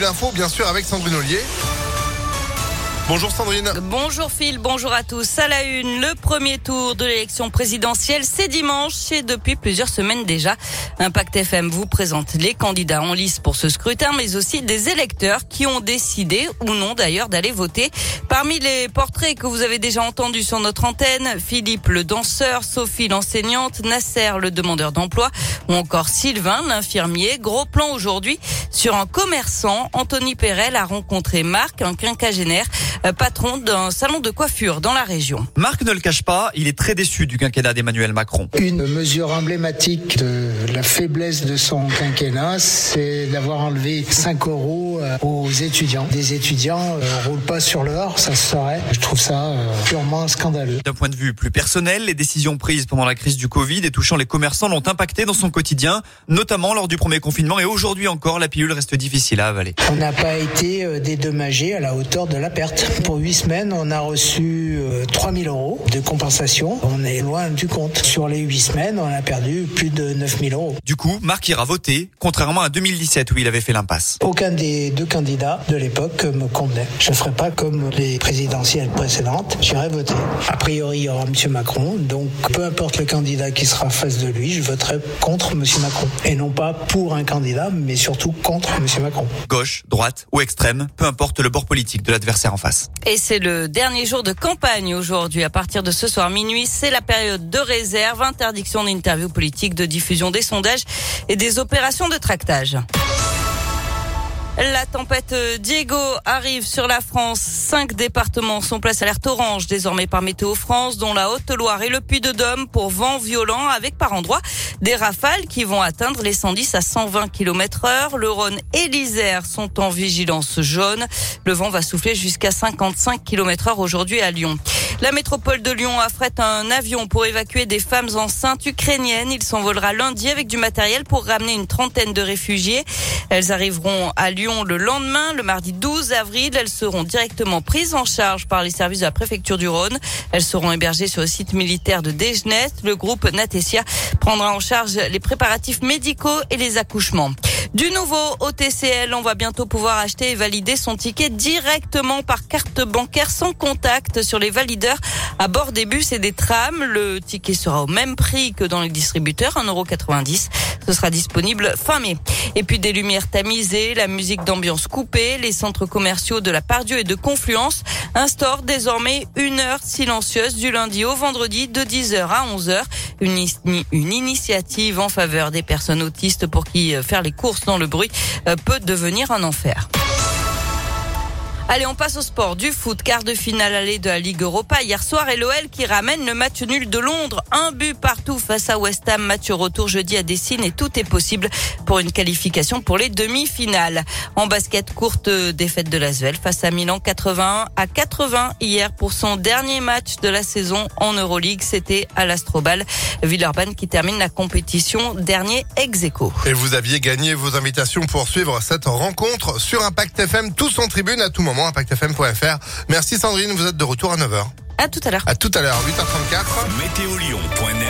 l'info, bien sûr, avec Sandrine Ollier. Bonjour Sandrine. Bonjour Phil, bonjour à tous. À la une, le premier tour de l'élection présidentielle, c'est dimanche et depuis plusieurs semaines déjà. Impact FM vous présente les candidats en lice pour ce scrutin, mais aussi des électeurs qui ont décidé, ou non d'ailleurs, d'aller voter. Parmi les portraits que vous avez déjà entendus sur notre antenne, Philippe le danseur, Sophie l'enseignante, Nasser le demandeur d'emploi, ou encore Sylvain l'infirmier. Gros plan aujourd'hui sur un commerçant. Anthony Perel a rencontré Marc, un quinquagénaire. Euh, patron d'un salon de coiffure dans la région. Marc ne le cache pas, il est très déçu du quinquennat d'Emmanuel Macron. Une mesure emblématique de la faiblesse de son quinquennat, c'est d'avoir enlevé 5 euros euh, aux étudiants. Des étudiants ne euh, roulent pas sur l'or, ça se saurait. Je trouve ça purement scandaleux. D'un point de vue plus personnel, les décisions prises pendant la crise du Covid et touchant les commerçants l'ont impacté dans son quotidien, notamment lors du premier confinement et aujourd'hui encore, la pilule reste difficile à avaler. On n'a pas été dédommagé à la hauteur de la perte. Pour huit semaines, on a reçu 3000 euh, euros de compensation. On est loin du compte. Sur les huit semaines, on a perdu plus de 9000 euros. Du coup, Marc ira voter, contrairement à 2017 où il avait fait l'impasse. Aucun des deux candidats de l'époque me convenait. Je ne ferai pas comme les présidentielles précédentes. J'irai voter. A priori, il y aura M. Macron. Donc, peu importe le candidat qui sera face de lui, je voterai contre M. Macron. Et non pas pour un candidat, mais surtout contre M. Macron. Gauche, droite ou extrême, peu importe le bord politique de l'adversaire en face. Et c'est le dernier jour de campagne aujourd'hui. À partir de ce soir minuit, c'est la période de réserve, interdiction d'interviews politiques, de diffusion des sondages et des opérations de tractage. La tempête Diego arrive sur la France. Cinq départements sont placés à l'alerte orange désormais par Météo France, dont la Haute-Loire et le Puy-de-Dôme pour vent violent avec par endroits des rafales qui vont atteindre les 110 à 120 km heure. Le Rhône et l'Isère sont en vigilance jaune. Le vent va souffler jusqu'à 55 km heure aujourd'hui à Lyon. La métropole de Lyon affrète un avion pour évacuer des femmes enceintes ukrainiennes. Il s'envolera lundi avec du matériel pour ramener une trentaine de réfugiés. Elles arriveront à Lyon le lendemain, le mardi 12 avril. Elles seront directement prises en charge par les services de la préfecture du Rhône. Elles seront hébergées sur le site militaire de Dégenès. Le groupe Natessia prendra en charge les préparatifs médicaux et les accouchements. Du nouveau au TCL, on va bientôt pouvoir acheter et valider son ticket directement par carte bancaire sans contact sur les valideurs à bord des bus et des trams. Le ticket sera au même prix que dans les distributeurs, 1,90€. Ce sera disponible fin mai. Et puis des lumières tamisées, la musique d'ambiance coupée, les centres commerciaux de la Pardieu et de Confluence instaurent désormais une heure silencieuse du lundi au vendredi de 10h à 11h. Une, une initiative en faveur des personnes autistes pour qui euh, faire les courses dans le bruit euh, peut devenir un enfer. Allez, on passe au sport. Du foot, quart de finale allée de la Ligue Europa hier soir et l'OL qui ramène le match nul de Londres. Un but partout face à West Ham. Match retour jeudi à Dessine et tout est possible pour une qualification pour les demi-finales. En basket, courte défaite de l'Asvel face à Milan 81 à 80 hier pour son dernier match de la saison en Euroleague. C'était à l'Astrobal. Villeurbanne qui termine la compétition dernier ex -aequo. Et vous aviez gagné vos invitations pour suivre cette rencontre sur Impact FM, tous en tribune à tout moment impactfm.fr. Merci Sandrine, vous êtes de retour à 9h. À tout à l'heure. À tout à l'heure, 8h34. Météolion.net